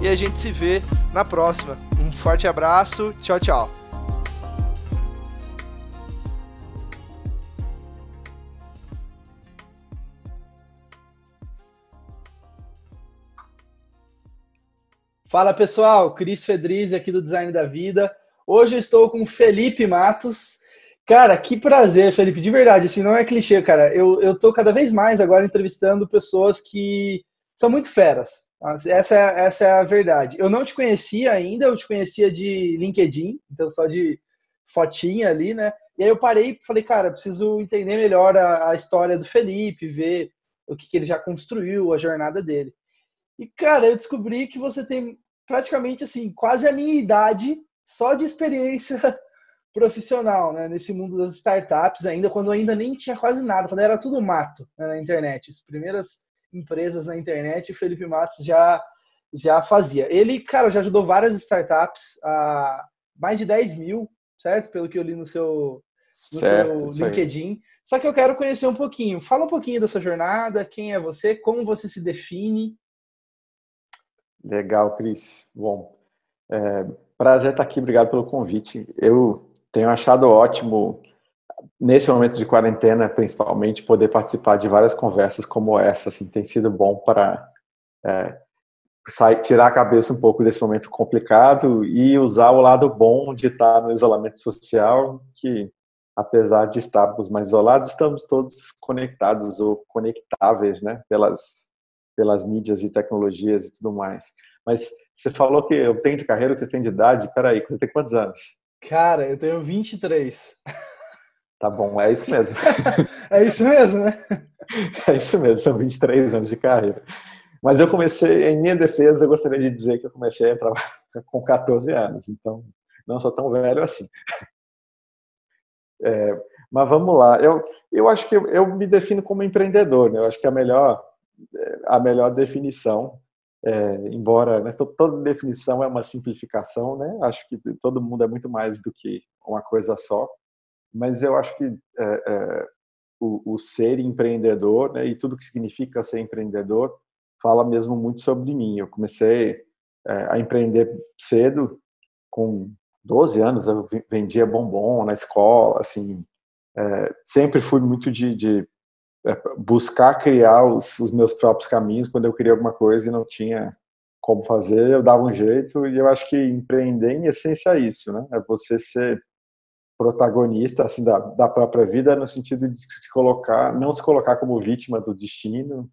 e a gente se vê na próxima. Um forte abraço, tchau, tchau. Fala pessoal, Cris Fedriz aqui do Design da Vida. Hoje eu estou com Felipe Matos. Cara, que prazer, Felipe, de verdade, assim, não é clichê, cara. Eu, eu tô cada vez mais agora entrevistando pessoas que são muito feras, essa é, essa é a verdade. Eu não te conhecia ainda, eu te conhecia de LinkedIn, então só de fotinha ali, né? E aí eu parei e falei, cara, preciso entender melhor a, a história do Felipe, ver o que, que, ele já construiu, a jornada dele. E, cara, eu descobri que você tem praticamente, assim, quase a minha idade só de experiência profissional, né? Nesse mundo das startups ainda, quando ainda nem tinha quase nada, quando era tudo mato né, na internet. As primeiras empresas na internet, o Felipe Matos já, já fazia. Ele, cara, já ajudou várias startups a mais de 10 mil, certo? Pelo que eu li no seu, no certo, seu LinkedIn. Só que eu quero conhecer um pouquinho. Fala um pouquinho da sua jornada, quem é você, como você se define. Legal, Cris. Bom, é, prazer estar aqui, obrigado pelo convite. Eu tenho achado ótimo nesse momento de quarentena, principalmente, poder participar de várias conversas como essa, assim, tem sido bom para é, sair, tirar a cabeça um pouco desse momento complicado e usar o lado bom de estar no isolamento social, que apesar de estarmos mais isolados, estamos todos conectados ou conectáveis, né, pelas pelas mídias e tecnologias e tudo mais. Mas você falou que eu tenho de carreira, você tem de idade, peraí, você tem quantos anos? Cara, eu tenho 23. Tá bom, é isso mesmo. é isso mesmo, né? É isso mesmo, são 23 anos de carreira. Mas eu comecei, em minha defesa, eu gostaria de dizer que eu comecei a trabalhar com 14 anos, então não sou tão velho assim. É, mas vamos lá, eu, eu acho que eu, eu me defino como empreendedor, né? eu acho que a melhor, a melhor definição, é, embora né, toda definição é uma simplificação, né? acho que todo mundo é muito mais do que uma coisa só, mas eu acho que é, é, o, o, ser empreendedor né, e tudo que significa ser empreendedor fala mesmo muito sobre mim. Eu comecei é, a empreender cedo, com 12 anos, eu vendia bombom na escola, assim, sempre fui muito de, de buscar criar os, os, meus próprios caminhos quando eu queria alguma coisa e não tinha como fazer, eu dava um jeito e eu acho que empreender em essência é isso, né? É você ser protagonista assim da, da própria vida no sentido de se colocar não se colocar como vítima do destino.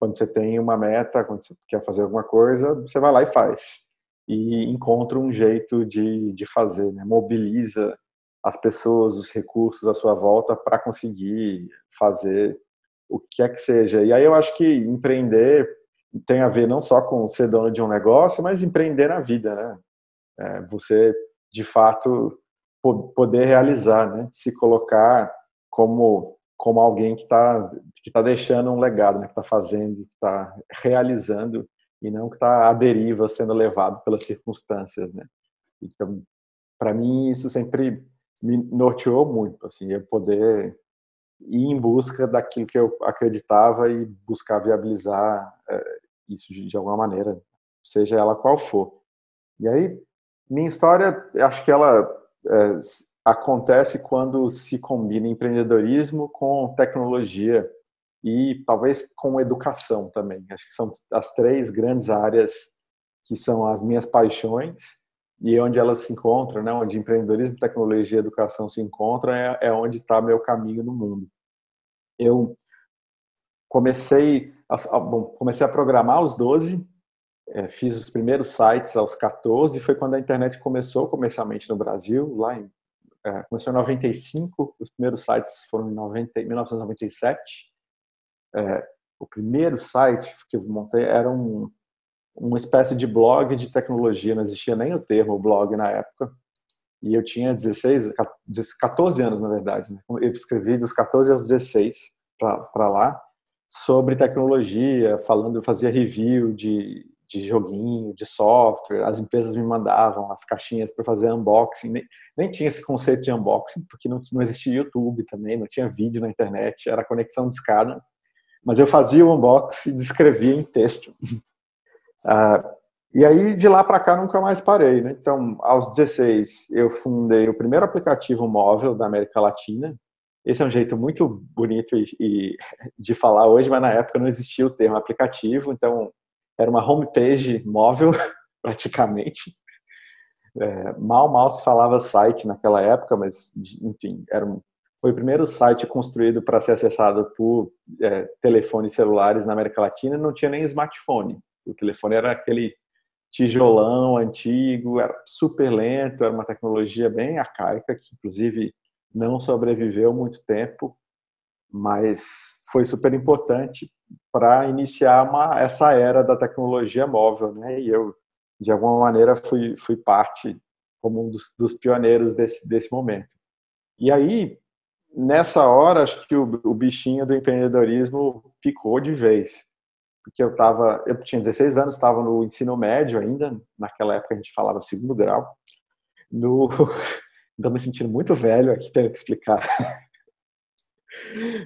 Quando você tem uma meta quando você quer fazer alguma coisa você vai lá e faz. E encontra um jeito de, de fazer né? mobiliza as pessoas os recursos à sua volta para conseguir fazer o que é que seja. E aí eu acho que empreender tem a ver não só com ser dono de um negócio mas empreender na vida né? É, você de fato poder realizar, né? Se colocar como como alguém que está que tá deixando um legado, né? Que está fazendo, que está realizando e não que está à deriva, sendo levado pelas circunstâncias, né? Então, para mim isso sempre me norteou muito, assim, eu poder ir em busca daquilo que eu acreditava e buscar viabilizar é, isso de, de alguma maneira, seja ela qual for. E aí, minha história, acho que ela é, acontece quando se combina empreendedorismo com tecnologia e talvez com educação também. Acho que são as três grandes áreas que são as minhas paixões e onde elas se encontram, né? Onde empreendedorismo, tecnologia e educação se encontram é, é onde está meu caminho no mundo. Eu comecei a, bom, comecei a programar aos 12 é, fiz os primeiros sites aos 14, foi quando a internet começou comercialmente no Brasil, lá em, é, começou em 95, os primeiros sites foram em 90, 1997. É, o primeiro site que eu montei era um, uma espécie de blog de tecnologia, não existia nem o termo blog na época. E eu tinha 16, 14 anos, na verdade. Né? Eu escrevi dos 14 aos 16 para lá sobre tecnologia, falando, eu fazia review de, de joguinho, de software. As empresas me mandavam as caixinhas para fazer unboxing. Nem, nem, tinha esse conceito de unboxing, porque não, não existia YouTube também, não tinha vídeo na internet, era conexão de escada. Mas eu fazia o unboxing e descrevia em texto. Ah, e aí, de lá para cá, nunca mais parei. Né? Então, aos 16, eu fundei o primeiro aplicativo móvel da América Latina. Esse é um jeito muito bonito e, e, de falar hoje, mas na época não existia o termo aplicativo, então era uma homepage móvel, praticamente. É, mal, mal se falava site naquela época, mas, enfim, era um, foi o primeiro site construído para ser acessado por é, telefones celulares na América Latina, não tinha nem smartphone. O telefone era aquele tijolão antigo, era super lento, era uma tecnologia bem arcaica, que inclusive não sobreviveu muito tempo, mas foi super importante para iniciar uma, essa era da tecnologia móvel, né? E eu, de alguma maneira, fui, fui parte como um dos, dos pioneiros desse, desse momento. E aí, nessa hora, acho que o, o bichinho do empreendedorismo picou de vez porque eu tava, eu tinha 16 anos, estava no ensino médio ainda, naquela época a gente falava segundo grau. No, estou me sentindo muito velho aqui tendo que explicar.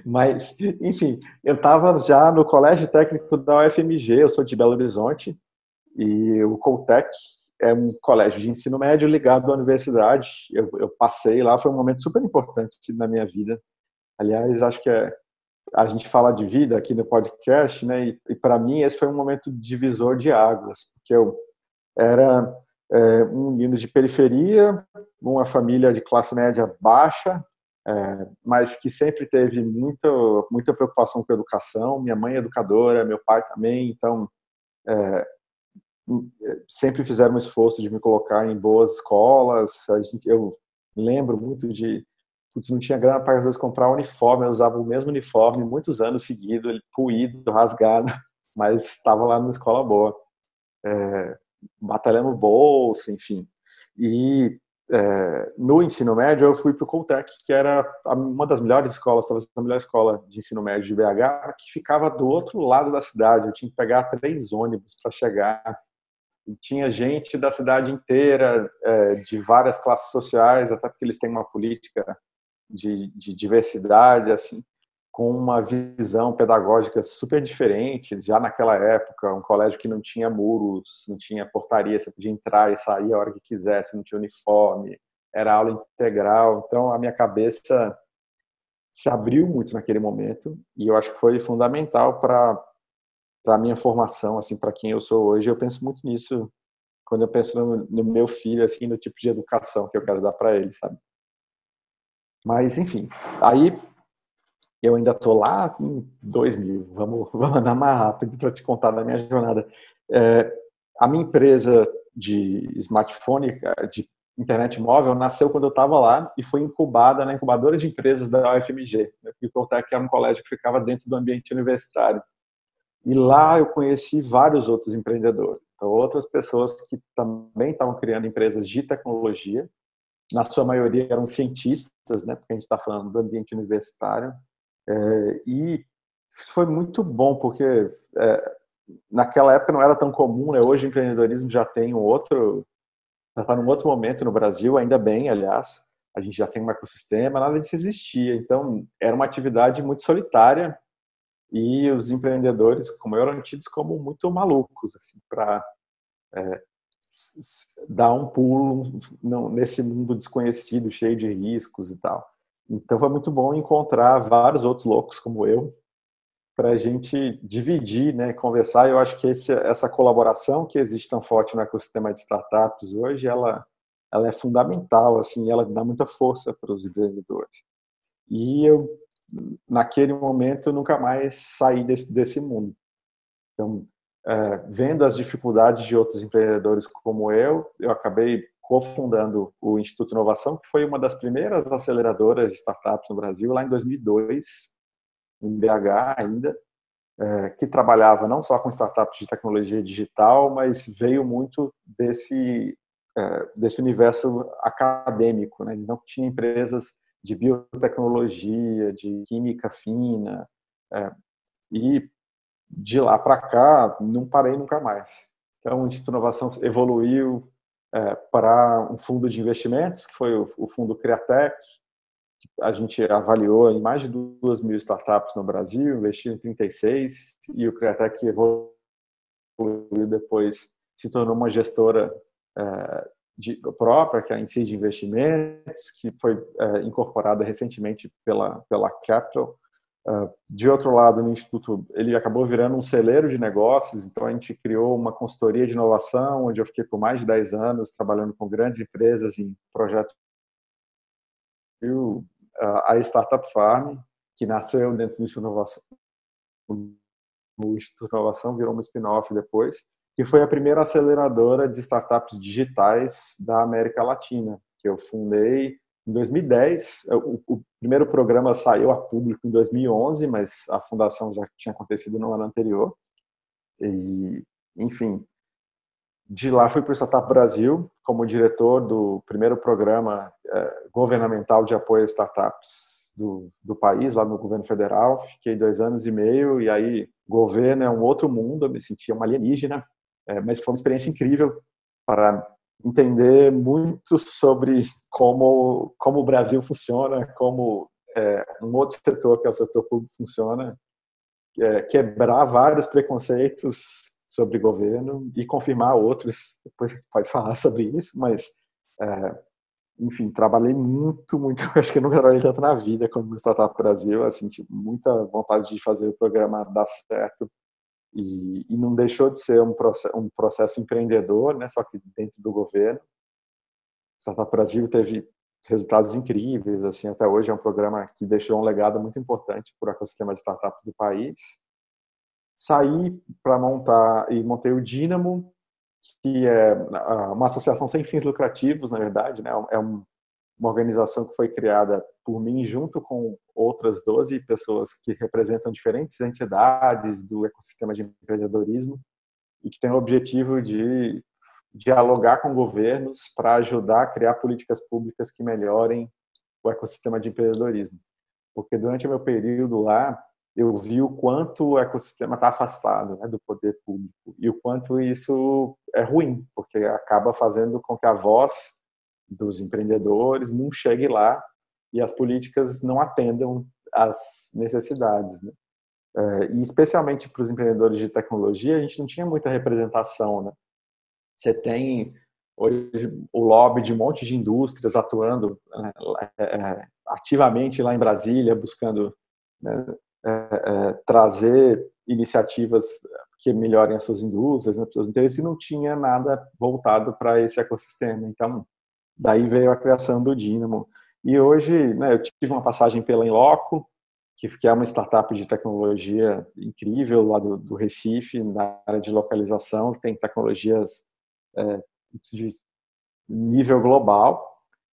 Mas, enfim, eu estava já no colégio técnico da UFMG, eu sou de Belo Horizonte, e o Coltec é um colégio de ensino médio ligado à universidade. Eu, eu passei lá, foi um momento super importante na minha vida. Aliás, acho que é a gente fala de vida aqui no podcast, né? E, e para mim esse foi um momento divisor de águas, porque eu era é, um menino de periferia, uma família de classe média baixa, é, mas que sempre teve muita muita preocupação com a educação. Minha mãe é educadora, meu pai também, então é, sempre fizeram um esforço de me colocar em boas escolas. Gente, eu lembro muito de putz, não tinha grana para às vezes comprar um uniforme, eu usava o mesmo uniforme muitos anos seguidos, puído, rasgado, mas estava lá numa escola boa, é, batalhando bolsa, enfim. E é, no ensino médio eu fui para o Coltec, que era uma das melhores escolas, talvez a melhor escola de ensino médio de BH, que ficava do outro lado da cidade. Eu tinha que pegar três ônibus para chegar. E tinha gente da cidade inteira, é, de várias classes sociais, até porque eles têm uma política de, de diversidade, assim, com uma visão pedagógica super diferente, já naquela época, um colégio que não tinha muros, não tinha portaria, você podia entrar e sair a hora que quisesse, não tinha uniforme, era aula integral, então a minha cabeça se abriu muito naquele momento e eu acho que foi fundamental para para minha formação, assim, para quem eu sou hoje. Eu penso muito nisso quando eu penso no, no meu filho, assim, no tipo de educação que eu quero dar para ele, sabe? Mas, enfim, aí eu ainda estou lá em 2000. Vamos, vamos andar mais rápido para te contar da minha jornada. É, a minha empresa de smartphone, de internet móvel, nasceu quando eu estava lá e foi incubada na incubadora de empresas da UFMG. Né? Coltec era um colégio que ficava dentro do ambiente universitário. E lá eu conheci vários outros empreendedores. Então, outras pessoas que também estavam criando empresas de tecnologia na sua maioria eram cientistas, né, porque a gente está falando do ambiente universitário, é, e foi muito bom, porque é, naquela época não era tão comum, né, hoje o empreendedorismo já tem um outro, já está num outro momento no Brasil, ainda bem, aliás, a gente já tem um ecossistema, nada disso existia, então era uma atividade muito solitária, e os empreendedores, como eu, eram tidos como muito malucos, assim, para é, dar um pulo nesse mundo desconhecido, cheio de riscos e tal. Então foi muito bom encontrar vários outros loucos como eu para a gente dividir, né, conversar. Eu acho que esse, essa colaboração que existe tão forte no ecossistema de startups hoje, ela, ela é fundamental, assim, ela dá muita força para os empreendedores. E eu, naquele momento, nunca mais saí desse, desse mundo. Então, é, vendo as dificuldades de outros empreendedores como eu, eu acabei cofundando o Instituto Inovação, que foi uma das primeiras aceleradoras de startups no Brasil, lá em 2002, em BH ainda. é, que trabalhava não só com startups de tecnologia digital, mas veio muito desse, é, desse universo acadêmico. Né? Não tinha empresas de biotecnologia, de química fina, é, e de lá para cá não parei nunca mais. Então, o Instituto Inovação evoluiu é, para um fundo de investimentos, que foi o, o fundo Criatec, a gente avaliou em mais de duas mil startups no Brasil, investiu em 36 e o Criatec evoluiu depois, se tornou uma gestora é, de, própria, que é a Incide Investimentos, que foi é, incorporada recentemente pela, pela Capital. Uh, de outro lado, no Instituto, ele acabou virando um celeiro de negócios, então a gente criou uma consultoria de inovação, onde eu fiquei por mais de 10 anos trabalhando com grandes empresas em projetos a Startup Farm, que nasceu dentro do Instituto Inovação, o Instituto Inovação virou uma spin-off depois, que foi a primeira aceleradora de startups digitais da América Latina, que eu fundei em 2010. O, o primeiro programa saiu a público em 2011, mas a fundação já tinha acontecido no ano anterior. E, enfim, de lá fui para o Startup Brasil como diretor do primeiro programa eh, governamental de apoio a startups do, do, país, lá no governo federal. Fiquei dois anos e meio e aí governo é um outro mundo, eu me sentia uma alienígena, eh, mas foi uma experiência incrível para entender muito sobre como como o Brasil funciona, como é, um outro setor que é o setor público funciona, é, quebrar vários preconceitos sobre governo e confirmar outros. Depois a gente pode falar sobre isso, mas, é, enfim, trabalhei muito, muito. Acho que eu nunca trabalhei tanto na vida como no Startup Brasil. Assim, tipo, muita vontade de fazer o programa dar certo. E, e não deixou de ser um processo, um processo empreendedor, né? Só que dentro do governo. Startup Brasil teve resultados incríveis, assim, até hoje é um programa que deixou um legado muito importante para o ecossistema de startups do país saí para montar e montei o Dínamo, que é uma associação sem fins lucrativos, na verdade, né? É uma organização que foi criada por mim junto com outras 12 pessoas que representam diferentes entidades do ecossistema de empreendedorismo e que tem o objetivo de dialogar com governos para ajudar a criar políticas públicas que melhorem o ecossistema de empreendedorismo. Porque durante meu período lá, eu vi o quanto o ecossistema está afastado né, do poder público e o quanto isso é ruim, porque acaba fazendo com que a voz dos empreendedores não chegue lá e as políticas não atendam às necessidades. Né? É, e especialmente para os empreendedores de tecnologia, a gente não tinha muita representação. Né? Você tem hoje o lobby de um monte de indústrias atuando é, é, ativamente lá em Brasília, buscando né, trazer iniciativas que melhorem as suas indústrias, né, seus interesses, e não tinha nada voltado para esse ecossistema. Então, daí veio a criação do Dynamo. E hoje, né, eu tive uma passagem pela Inloco, que, é uma startup de tecnologia incrível lá do, do Recife, na área de localização, tem tecnologias é, de nível global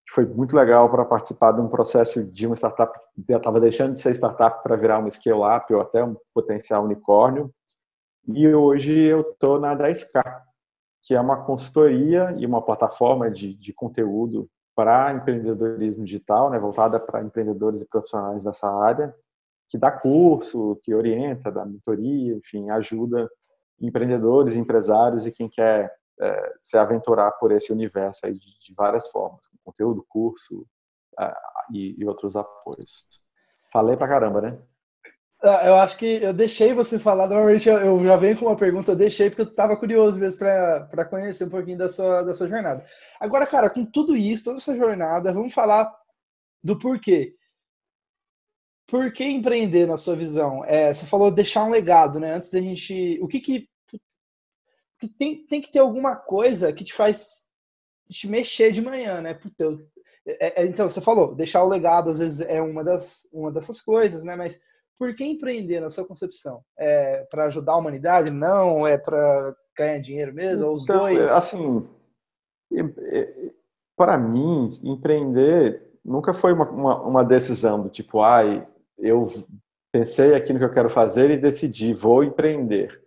foi muito legal para participar de um processo de uma startup que estava deixando de ser startup para virar uma scale-up ou até um potencial unicórnio. E hoje eu estou na 10K, que é uma consultoria e uma plataforma de, de conteúdo para empreendedorismo digital, né, voltada para empreendedores e profissionais dessa área, que dá curso, que orienta, dá mentoria, enfim, ajuda empreendedores, empresários e quem quer é, se aventurar por esse universo aí de, de várias formas, conteúdo, curso uh, e, e, outros apoios. Falei pra caramba, né? Ah, eu acho que eu deixei você falar, normalmente eu já venho com uma pergunta, eu deixei porque eu estava curioso mesmo para conhecer um pouquinho da sua, da sua jornada. Agora, cara, com tudo isso, toda essa jornada, vamos falar do porquê. Por que empreender na sua visão? É, você falou deixar um legado, né? Antes da gente. O que que tem, tem que ter alguma coisa que te faz te mexer de manhã, né? Puta, eu, é, é, então, você falou, deixar o legado às vezes é uma, das, uma dessas coisas, né? Mas por que empreender na sua concepção? É para ajudar a humanidade? Não? É para ganhar dinheiro mesmo? Então, ou os então, dois? Assim, para mim, empreender nunca foi uma, uma, uma, decisão do tipo, ai, eu pensei aqui no que eu quero fazer e decidi, vou empreender.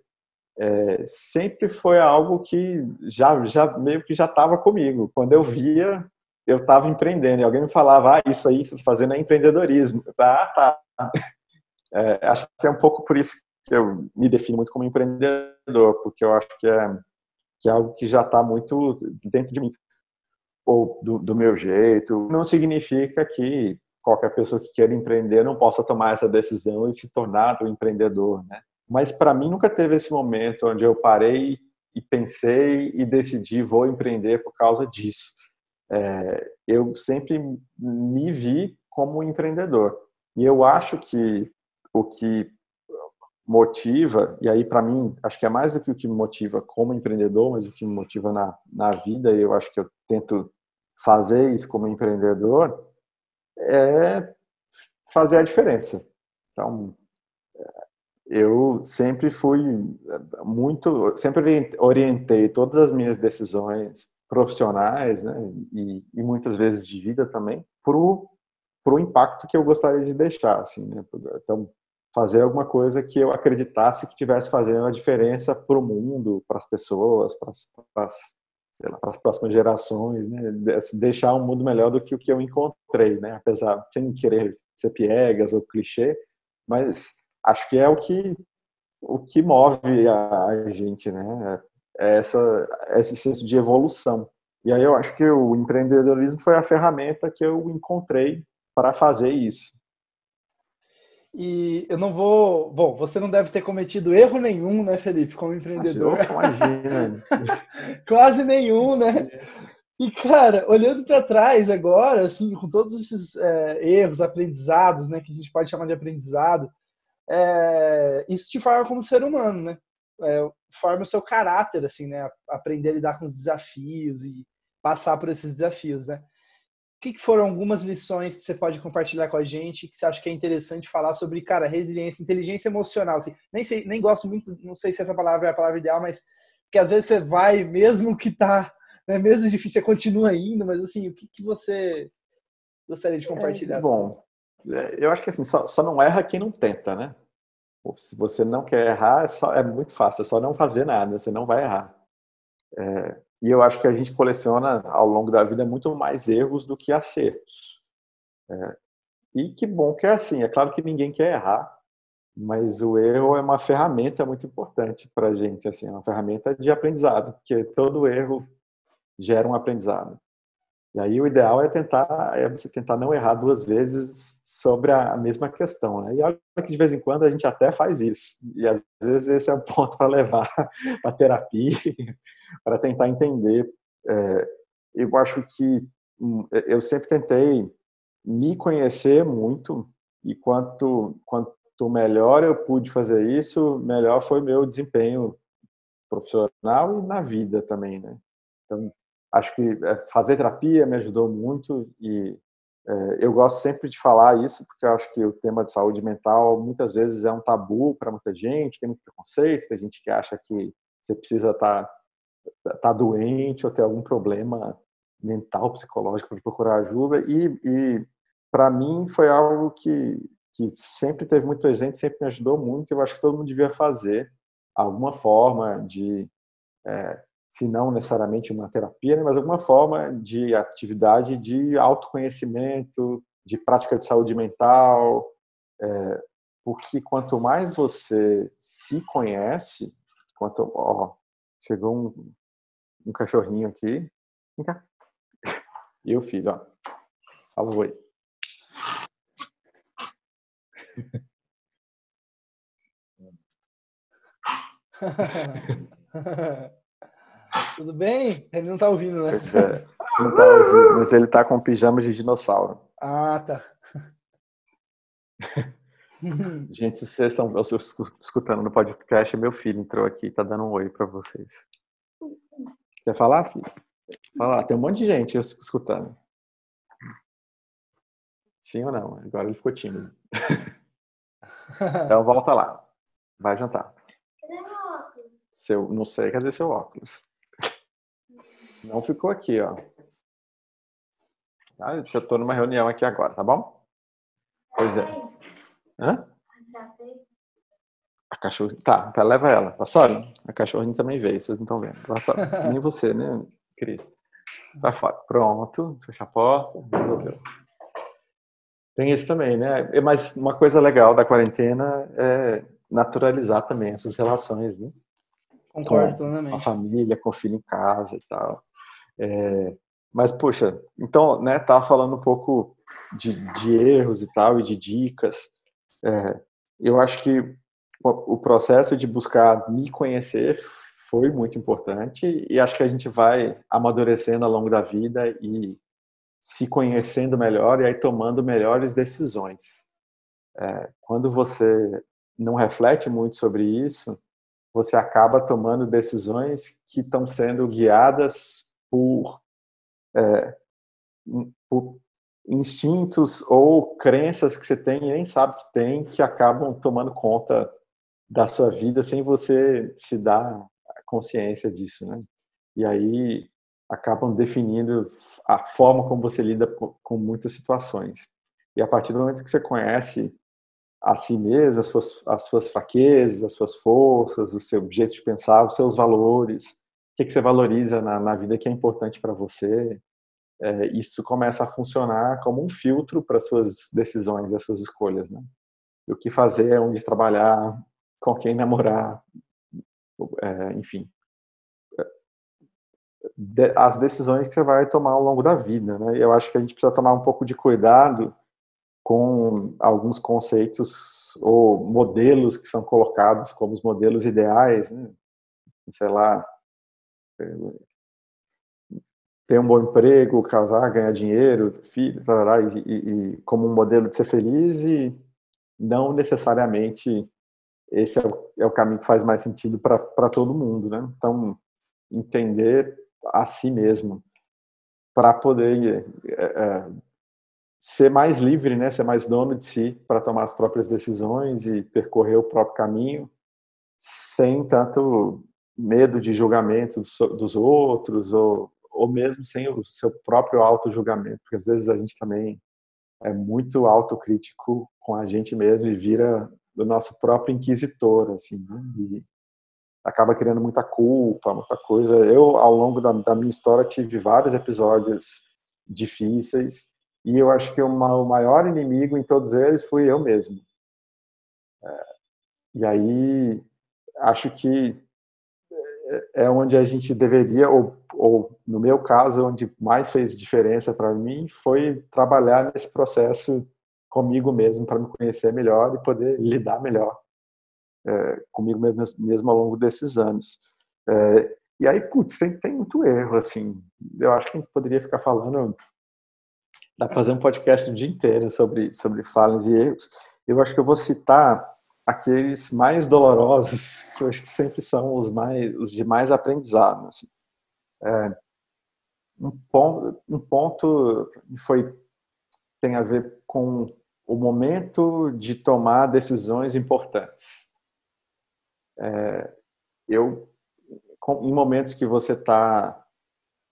É, sempre foi algo que já, já meio que já estava comigo. Quando eu via, eu estava empreendendo. E alguém me falava, ah, isso aí que você está fazendo é empreendedorismo. Ah, tá. É, acho que é um pouco por isso que eu me defino muito como empreendedor, porque eu acho que é, que é algo que já está muito dentro de mim, ou do, do meu jeito. Não significa que qualquer pessoa que queira empreender não possa tomar essa decisão e se tornar um empreendedor, né? Mas para mim nunca teve esse momento onde eu parei e pensei e decidi vou empreender por causa disso. É, eu sempre me vi como empreendedor e eu acho que o que motiva e aí para mim acho que é mais do que o que me motiva como empreendedor, mas o que me motiva na na vida e eu acho que eu tento fazer isso como empreendedor é fazer a diferença. Então, eu sempre fui muito, sempre orientei todas as minhas decisões profissionais, né, e, e muitas vezes de vida também, para o impacto que eu gostaria de deixar, assim, né? Então, fazer alguma coisa que eu acreditasse que tivesse fazendo a diferença para o mundo, para as pessoas, para as próximas gerações, né? deixar um mundo melhor do que o que eu encontrei, né? Apesar sem querer ser piegas ou clichê, mas acho que é o que o que move a, gente, né? É essa esse senso de evolução. E aí eu acho que o empreendedorismo foi a ferramenta que eu encontrei para fazer isso. E eu não vou. Bom, você não deve ter cometido erro nenhum, né, Felipe, como empreendedor? Imagina. Quase nenhum, né? E, cara, olhando para trás agora, assim, com todos esses é, erros, aprendizados, né, que a gente pode chamar de aprendizado, é, isso te forma como ser humano, né? É, forma o seu caráter, assim, né? Aprender a lidar com os desafios e passar por esses desafios, né? O que, foram algumas lições que você pode compartilhar com a gente que você acha que é interessante falar sobre, cara, resiliência, inteligência emocional? Assim, nem, sei, nem gosto muito, não sei se essa palavra é a palavra ideal, mas que às vezes você vai, mesmo que tá, né, mesmo difícil, você continua indo, mas assim, o que, que você gostaria de compartilhar? É, bom, é, eu acho que assim, só, só não erra quem não tenta, né? Se você não quer errar, é, só, é muito fácil, é só não fazer nada, você não vai errar. É, e eu acho que a gente coleciona ao longo da vida muito mais erros do que acertos. É, e que bom que é assim. É claro que ninguém quer errar, mas o erro é uma ferramenta muito importante para a gente, assim, é uma ferramenta de aprendizado, porque todo erro gera um aprendizado. E aí o ideal é tentar, é você tentar não errar duas vezes sobre a mesma questão, né? E olha que de vez em quando a gente até faz isso. E às vezes esse é o ponto para levar para terapia, para tentar entender. É, eu acho que hum, eu sempre tentei me conhecer muito e quanto quanto melhor eu pude fazer isso, melhor foi meu desempenho profissional e na vida também, né? Então acho que é, fazer terapia me ajudou muito e é, eu gosto sempre de falar isso porque eu acho que o tema de saúde mental muitas vezes é um tabu para muita gente, tem muito preconceito, tem gente que acha que você precisa estar tá, tá doente ou ter algum problema mental, psicológico para procurar ajuda e, e para mim foi algo que que sempre teve muito presente, sempre me ajudou muito. Eu acho que todo mundo devia fazer alguma forma de é, se não necessariamente uma terapia, né, mas alguma forma de atividade de autoconhecimento, de prática de saúde mental, é, porque quanto mais você se conhece, quanto ó, chegou um, um cachorrinho aqui, vem cá, e o filho, ó, fala oi. Tudo bem? Ele não tá ouvindo, né? É, não tá ouvindo, mas ele tá com pijama de dinossauro. Ah, tá. Gente, vocês estão escutando no podcast, meu filho entrou aqui e tá dando um oi para vocês. Quer falar, filho? Fala, tem um monte de gente escutando. Sim ou não? Agora ele ficou tímido. Então volta lá. Vai jantar. Cadê meu óculos? Seu, não sei, cadê seu óculos? Não ficou aqui, ó. Ah, eu tô numa reunião aqui agora, tá bom? Pois é. Hã? A cachorrinha. Tá, tá, leva ela. Olha, a cachorrinha também veio, vocês não estão vendo. Nem você, né, Cris? Vai fora. Pronto, fecha a porta, resolveu. Tem esse também, né? Mas uma coisa legal da quarentena é naturalizar também essas relações, né? Concordo com plenamente. A família, com o filho em casa e tal. É, mas, poxa, então, né, tava falando um pouco de, de erros e tal, e de dicas. É, eu acho que o processo de buscar me conhecer foi muito importante e acho que a gente vai amadurecendo ao longo da vida e se conhecendo melhor e aí tomando melhores decisões. É, quando você não reflete muito sobre isso, você acaba tomando decisões que estão sendo guiadas por, é, por instintos ou crenças que você tem e nem sabe que tem, que acabam tomando conta da sua vida sem você se dar consciência disso, né? E aí acabam definindo a forma como você lida com muitas situações. E a partir do momento que você conhece a si mesmo, as suas, as suas fraquezas, as suas forças, o seu jeito de pensar, os seus valores, o que, que você valoriza na, na vida que é importante para você, é, isso começa a funcionar como um filtro para suas decisões, as suas escolhas, né? O que fazer, onde trabalhar, com quem namorar, é, enfim, as decisões que você vai tomar ao longo da vida, né? Eu acho que a gente precisa tomar um pouco de cuidado com alguns conceitos ou modelos que são colocados como os modelos ideais, né? sei lá, ter um bom emprego, casar, ganhar dinheiro, filho, tarará, e, e, como um modelo de ser feliz e não necessariamente esse é o, é o caminho que faz mais sentido para todo mundo, né? Então, entender a si mesmo para poder é, é, ser mais livre, né? Ser mais dono de si para tomar as próprias decisões e percorrer o próprio caminho sem tanto medo de julgamento dos outros ou, ou mesmo sem o seu próprio auto-julgamento, porque às vezes a gente também é muito autocrítico com a gente mesmo e vira do nosso próprio inquisitor, assim, né? e acaba criando muita culpa, muita coisa. Eu, ao longo da, da minha história, tive vários episódios difíceis e eu acho que uma, o maior inimigo em todos eles fui eu mesmo. É, e aí, acho que é, é onde a gente deveria, ou, ou no meu caso, onde mais fez diferença para mim, foi trabalhar nesse processo comigo mesmo para me conhecer melhor e poder lidar melhor é, comigo mesmo, mesmo, ao longo desses anos. É, e aí, putz, tem, tem muito erro, assim. Eu acho que a gente poderia ficar falando, dá para fazer um podcast o dia inteiro sobre, sobre falhas e erros. Eu acho que eu vou citar aqueles mais dolorosos, que eu acho que sempre são os mais os de mais aprendizado. Assim. É, um ponto, um ponto foi tem a ver com o momento de tomar decisões importantes. É, eu, em momentos que você está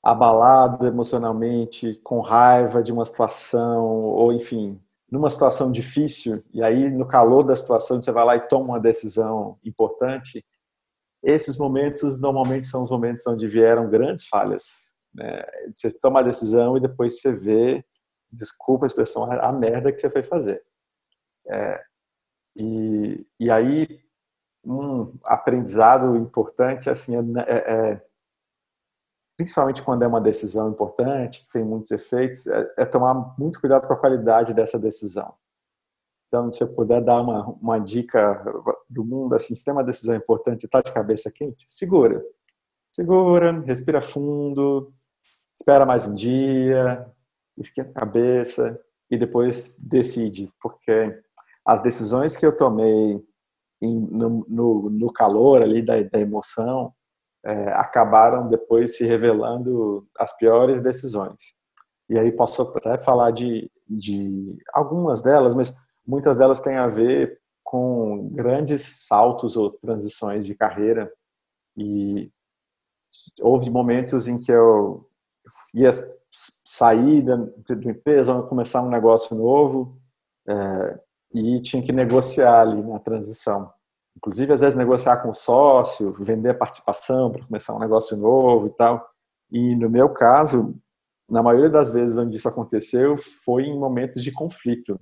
abalado emocionalmente, com raiva de uma situação, ou enfim, numa situação difícil, e aí no calor da situação você vai lá e toma uma decisão importante, esses momentos normalmente são os momentos onde vieram grandes falhas. Né? Você toma a decisão e depois você vê desculpa a expressão, a, merda que você foi fazer. É, e, e aí, um aprendizado importante, assim, é, é, é, principalmente quando é uma decisão importante, que tem muitos efeitos, é, é, tomar muito cuidado com a qualidade dessa decisão. Então, se eu puder dar uma, uma dica do mundo, assim, se tem uma decisão importante e está de cabeça quente, segura. Segura, respira fundo, espera mais um dia, esquenta a cabeça e depois decide, porque as decisões que eu tomei em, no, no, no, calor ali da, da emoção é, acabaram depois se revelando as piores decisões. E aí posso até falar de, de algumas delas, mas muitas delas têm a ver com grandes saltos ou transições de carreira e houve momentos em que eu ia sair da, empresa, começar um negócio novo, é, e tinha que negociar ali na transição. Inclusive, às vezes, negociar com o sócio, vender participação para começar um negócio novo e tal. E no meu caso, na maioria das vezes onde isso aconteceu, foi em momentos de conflito.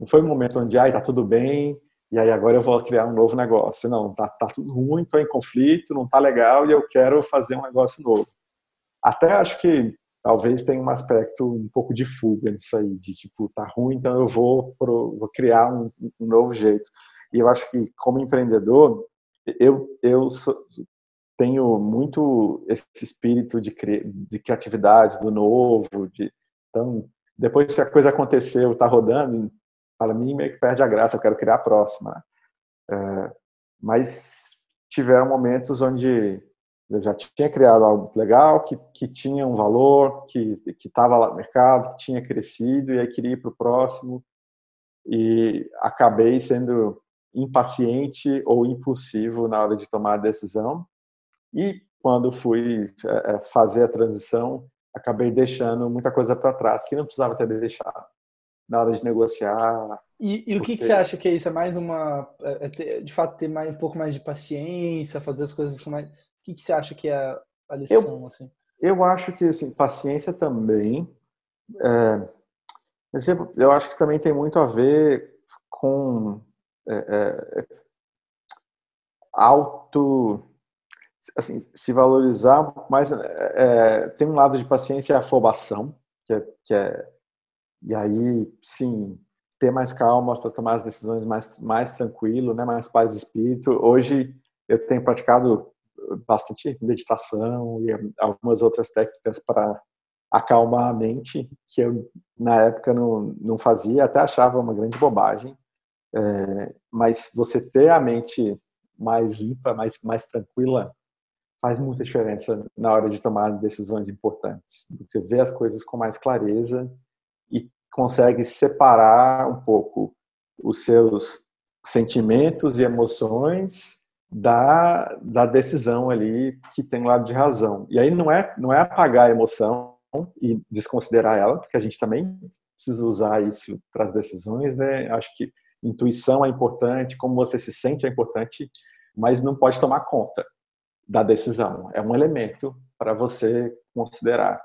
Não foi um momento onde, ai, tá tudo bem, e aí agora eu vou criar um novo negócio. Não, tá, tá tudo ruim, tô em conflito, não tá legal e eu quero fazer um negócio novo. Até acho que talvez tenha um aspecto um pouco de fuga nisso aí, de tipo, tá ruim, então eu vou, pro, vou criar um, um, novo jeito. E eu acho que como empreendedor, eu, eu sou, tenho muito esse espírito de, cri, de criatividade, do novo, de, então, depois que a coisa aconteceu, tá rodando, para mim meio que perde a graça, eu quero criar a próxima. É, mas tiveram momentos onde eu já tinha criado algo legal, que, que tinha um valor, que estava lá no mercado, que tinha crescido, e aí queria ir para o próximo. E acabei sendo impaciente ou impulsivo na hora de tomar a decisão. E quando fui é, é fazer a transição, acabei deixando muita coisa para trás que não precisava ter deixado na hora de negociar. E, e o que, que você acha que é isso? É mais uma. É, é ter, de fato, ter mais, um pouco mais de paciência, fazer as coisas com mais que, que você acha que é a lição? Eu, assim? eu acho que assim, paciência também. É, eu acho que também tem muito a ver com é, é, auto assim, se valorizar, mas é, tem um lado de paciência e afobação, que é, que é e aí sim ter mais calma para tomar as decisões mais mais tranquilo, né, mais paz de espírito. Hoje eu tenho praticado bastante meditação e algumas outras técnicas para acalmar a mente, que eu na época não, não fazia, até achava uma grande bobagem. É, mas você ter a mente mais limpa, mais, mais tranquila, faz muita diferença na hora de tomar decisões importantes. Você vê as coisas com mais clareza e consegue separar um pouco os seus sentimentos e emoções da, da decisão ali que tem um lado de razão. E aí não é, não é apagar a emoção e desconsiderar ela, porque a gente também precisa usar isso para as decisões, né? Acho que intuição é importante, como você se sente é importante, mas não pode tomar conta da decisão. É um elemento para você considerar.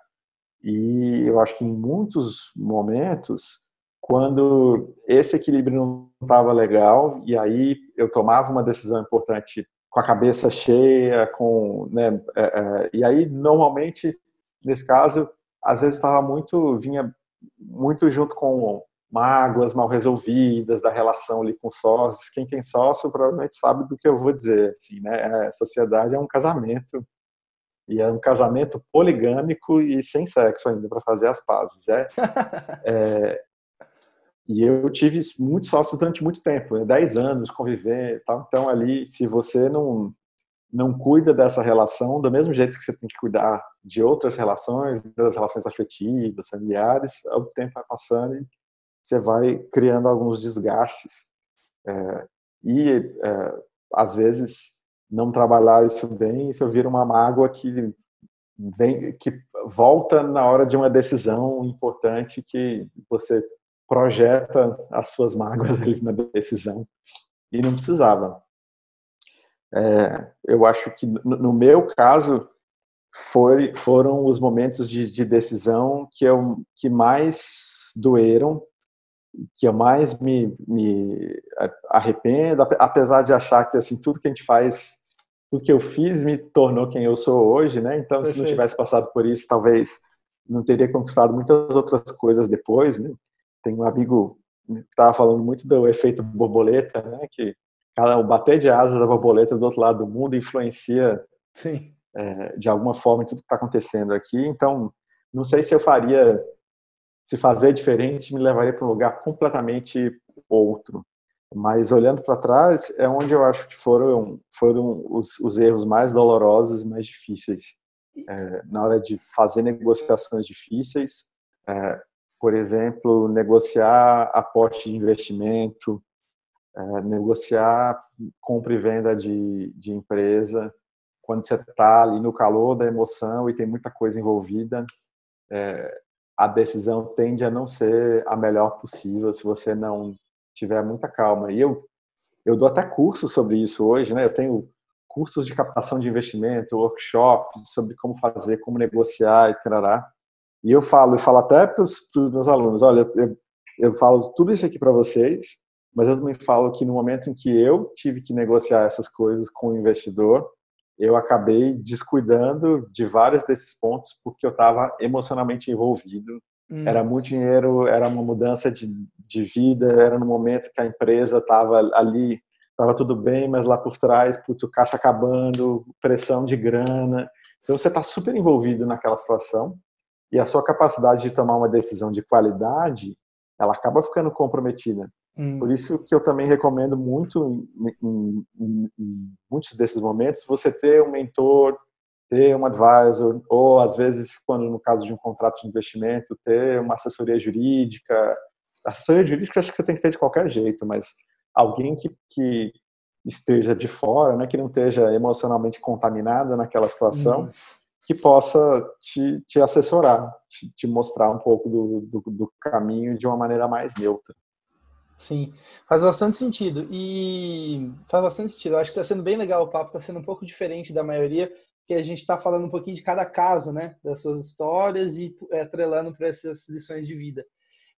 E eu acho que em muitos momentos, quando esse equilíbrio não estava legal e aí eu tomava uma decisão importante com a cabeça cheia, com, né, é, é, e aí normalmente nesse caso às vezes estava muito vinha muito junto com mágoas mal resolvidas da relação ali com sócios. Quem tem sócio provavelmente sabe do que eu vou dizer, assim, né? A é, sociedade é um casamento e é um casamento poligâmico e sem sexo ainda para fazer as pazes. É, é, e eu tive muitos sócios durante muito tempo, né? 10 anos conviver tal. Então, ali, se você não, não cuida dessa relação, do mesmo jeito que você tem que cuidar de outras relações, das relações afetivas, familiares, o tempo vai passando e você vai criando alguns desgastes. É, e, é, às vezes, não trabalhar isso bem, isso vira uma mágoa que vem, que volta na hora de uma decisão importante que você projeta as suas mágoas ali na decisão e não precisava. É, eu acho que no meu caso foi, foram os momentos de, de, decisão que eu que mais doeram, que eu mais me, me arrependo, apesar de achar que assim tudo que a gente faz, tudo que eu fiz me tornou quem eu sou hoje, né? Então Perfeito. se não tivesse passado por isso, talvez não teria conquistado muitas outras coisas depois, né? Tem um amigo que estava falando muito do efeito borboleta, né? Que cara, o bater de asas da borboleta do outro lado do mundo influencia é, de alguma forma em tudo que está acontecendo aqui. Então, não sei se eu faria, se fazer diferente me levaria para um lugar completamente outro. Mas olhando para trás, é onde eu acho que foram foram os, os erros mais dolorosos e mais difíceis. É, na hora de fazer negociações difíceis, é, por exemplo, negociar aporte de investimento, é, negociar compra e venda de, de empresa, quando você está ali no calor da emoção e tem muita coisa envolvida, é, a decisão tende a não ser a melhor possível se você não tiver muita calma. E eu, eu dou até cursos sobre isso hoje, né? Eu tenho cursos de captação de investimento, workshops sobre como fazer, como negociar e trará. E eu falo, eu falo até para os meus alunos, olha, eu, eu falo tudo isso aqui para vocês, mas eu também falo que no momento em que eu tive que negociar essas coisas com o investidor, eu acabei descuidando de vários desses pontos porque eu estava emocionalmente envolvido. Hum. Era muito dinheiro, era uma mudança de, de vida, era no momento que a empresa estava ali, estava tudo bem, mas lá por trás, putz, o caixa acabando, pressão de grana. Então você está super envolvido naquela situação e a sua capacidade de tomar uma decisão de qualidade, ela acaba ficando comprometida. Hum. Por isso que eu também recomendo muito, em, em, em, muitos desses momentos, você ter um mentor, ter um advisor, ou às vezes, quando no caso de um contrato de investimento, ter uma assessoria jurídica. assessoria jurídica acho que você tem que ter de qualquer jeito, mas alguém que, que esteja de fora, né, que não esteja emocionalmente contaminado naquela situação, hum. Que possa te, te assessorar, te, te, mostrar um pouco do, do, do caminho de uma maneira mais neutra. Sim, faz bastante sentido. E faz bastante sentido. Acho que está sendo bem legal o papo, está sendo um pouco diferente da maioria, que a gente está falando um pouquinho de cada caso, né? Das suas histórias e é, atrelando para essas lições de vida.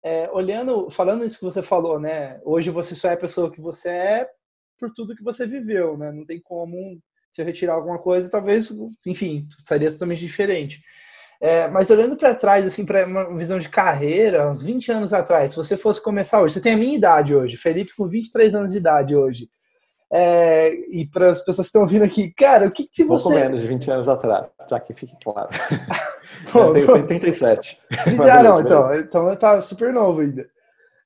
É, olhando, falando isso que você falou, né? Hoje você só é a pessoa que você é por tudo que você viveu, né? Não tem como se eu retirar alguma coisa, talvez, enfim, seria totalmente diferente. É, mas olhando para trás, assim, para uma visão de carreira, uns 20 anos atrás, se você fosse começar hoje, você tem a minha idade hoje, Felipe com 23 anos de idade hoje. É, e para as pessoas que estão ouvindo aqui, cara, o que, que você. Pouco menos de 20 anos atrás, tá? Que fique claro. Pô, eu tenho 37. Ah, não, então, então tá super novo ainda.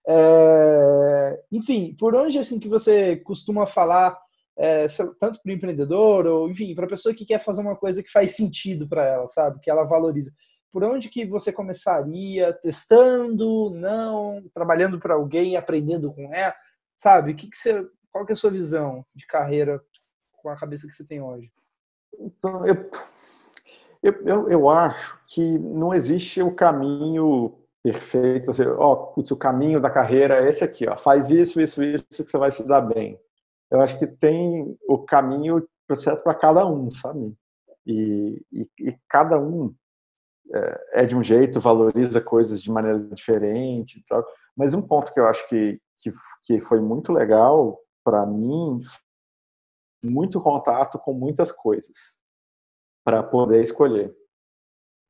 É, enfim, por onde assim que você costuma falar é, tanto para o empreendedor ou, enfim, para a pessoa que quer fazer uma coisa que faz sentido para ela, sabe? Que ela valoriza. Por onde que você começaria? Testando? Não? Trabalhando para alguém? Aprendendo com ela? Sabe? Que, que você, qual que é a sua visão de carreira com a cabeça que você tem hoje? Então, eu, eu, eu, eu acho que não existe o caminho perfeito. Assim, ó, o caminho da carreira é esse aqui, ó. Faz isso, isso, isso que você vai se dar bem eu acho que tem o caminho certo para cada um, sabe? E, e, e cada um é, é, de um jeito, valoriza coisas de maneira diferente. Tal. Mas um ponto que eu acho que, que, que foi muito legal para mim, muito contato com muitas coisas para poder escolher.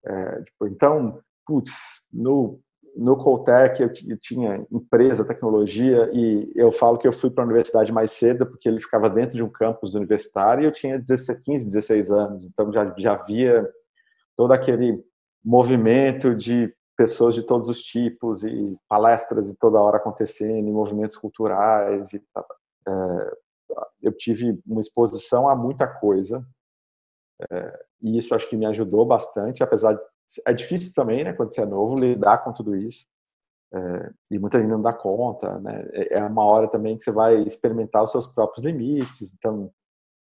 É, tipo, então, putz, no no Coltec eu tinha empresa, tecnologia e eu falo que eu fui para a universidade mais cedo porque ele ficava dentro de um campus universitário e eu tinha 16, 15, 16 anos, então já já havia todo aquele movimento de pessoas de todos os tipos e palestras de toda hora acontecendo, e movimentos culturais e é, eu tive uma exposição a muita coisa é, e isso acho que me ajudou bastante, apesar de é difícil também, né, quando você é novo, lidar com tudo isso. É, e muita gente não dá conta, né? É, é uma hora também que você vai experimentar os seus próprios limites. Então,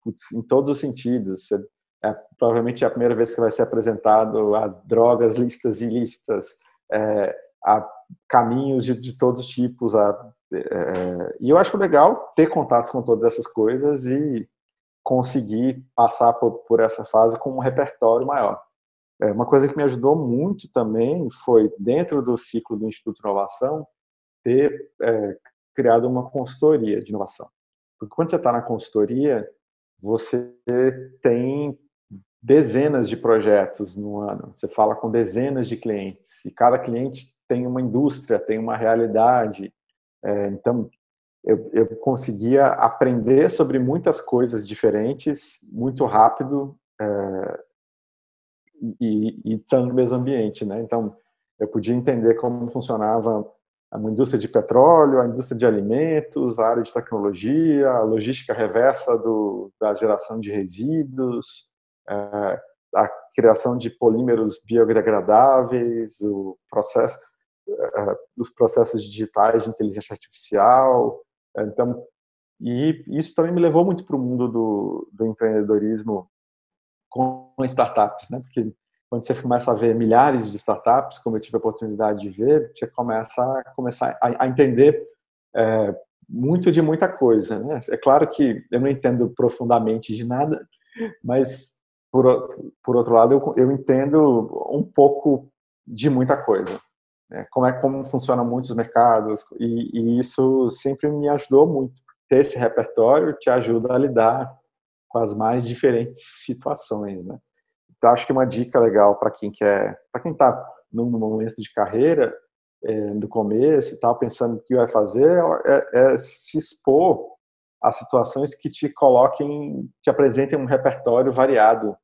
putz, em todos os sentidos, você, é, provavelmente é a primeira vez que vai ser apresentado a drogas listas ilícitas, é, a caminhos de, de todos os tipos. A, é, e eu acho legal ter contato com todas essas coisas e conseguir passar por, por essa fase com um repertório maior. É, uma coisa que me ajudou muito também foi, dentro do ciclo do Instituto de Inovação, ter é, criado uma consultoria de inovação. Porque quando você está na consultoria, você tem dezenas de projetos no ano, você fala com dezenas de clientes, e cada cliente tem uma indústria, tem uma realidade. É, então, eu, eu conseguia aprender sobre muitas coisas diferentes muito rápido é, e, estando no mesmo ambiente, né? Então, eu podia entender como funcionava a indústria de petróleo, a indústria de alimentos, a área de tecnologia, a logística reversa do, da geração de resíduos, é, a criação de polímeros biodegradáveis, o processo, é, os processos digitais de inteligência artificial. Então, e isso também me levou muito para o mundo do, do empreendedorismo com startups, né? Porque quando você começa a ver milhares de startups, como eu tive a oportunidade de ver, você começa a começar a, a entender é, muito de muita coisa. Né? É claro que eu não entendo profundamente de nada, mas por, por outro lado eu, eu entendo um pouco de muita coisa. Né? Como é como funcionam muitos mercados e, e isso sempre me ajudou muito. Ter esse repertório te ajuda a lidar com as mais diferentes situações, né? Então acho que uma dica legal para quem quer, para quem está num momento de carreira é, do começo e tal, pensando o que vai fazer, é, é, se expor a situações que te coloquem, te apresentem um repertório variado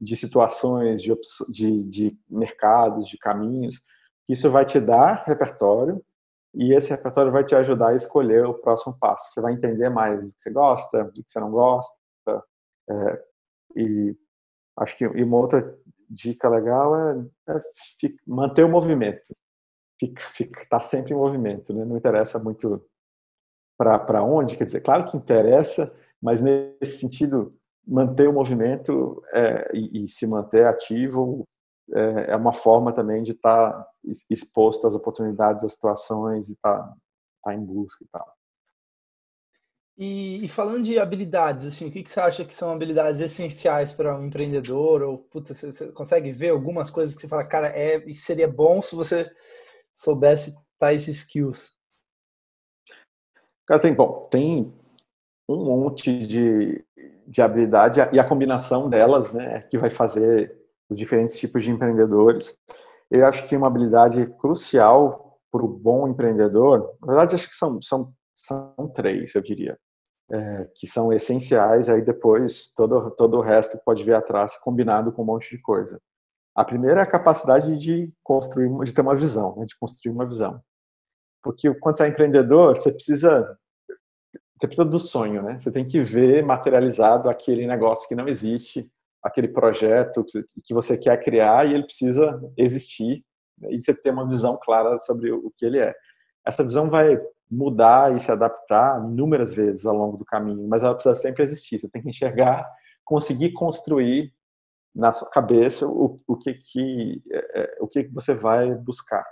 de situações, de, de, de mercados, de caminhos, isso vai te dar repertório e esse repertório vai te ajudar a escolher o próximo passo. Você vai entender mais do que você gosta, do que você não gosta. É, e acho que e uma outra dica legal é, é manter o movimento fica, fica, tá sempre em movimento, né? Não interessa muito para onde, quer dizer, claro que interessa, mas nesse sentido, manter o movimento é, e, e, se manter ativo é, é, uma forma também de estar tá exposto às oportunidades, às situações e estar tá, tá em busca e tal. E, e, falando de habilidades, assim, o que, que você acha que são habilidades essenciais para um empreendedor? Ou putz, você, você, consegue ver algumas coisas que você fala, cara, é, seria bom se você soubesse tais skills? Cara, tem, bom, tem um monte de, de habilidade e a combinação delas, né, que vai fazer os diferentes tipos de empreendedores. Eu acho que uma habilidade crucial para o bom empreendedor, na verdade, acho que são, são, são três, eu diria, é, que são essenciais, aí depois todo, todo o resto pode vir atrás combinado com um monte de coisa. A primeira é a capacidade de construir, de ter uma visão, né? de construir uma visão. Porque quando você é empreendedor, você precisa você precisa do sonho, né? Você tem que ver materializado aquele negócio que não existe, aquele projeto que você quer criar e ele precisa existir né? e você ter uma visão clara sobre o que ele é. Essa visão vai mudar e se adaptar inúmeras vezes ao longo do caminho, mas ela precisa sempre existir. Você tem que enxergar, conseguir construir na sua cabeça o, o que que é, é, o que que você vai buscar.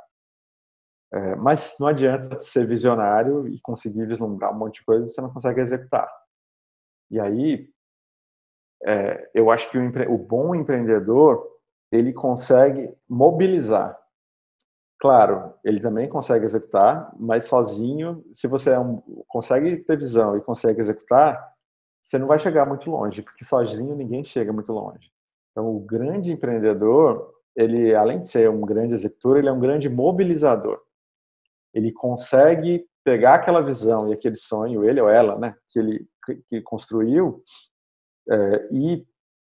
É, mas não adianta ser visionário e conseguir vislumbrar um monte de coisa se você não consegue executar. E aí, é, eu acho que o, empre... o bom empreendedor ele consegue mobilizar. Claro, ele também consegue executar, mas sozinho, se você é um, consegue ter visão e consegue executar, você não vai chegar muito longe, porque sozinho ninguém chega muito longe. Então, o grande empreendedor, ele, além de ser um grande executor, ele é um grande mobilizador. Ele consegue pegar aquela visão e aquele sonho, ele ou ela, né, que ele que construiu, é, e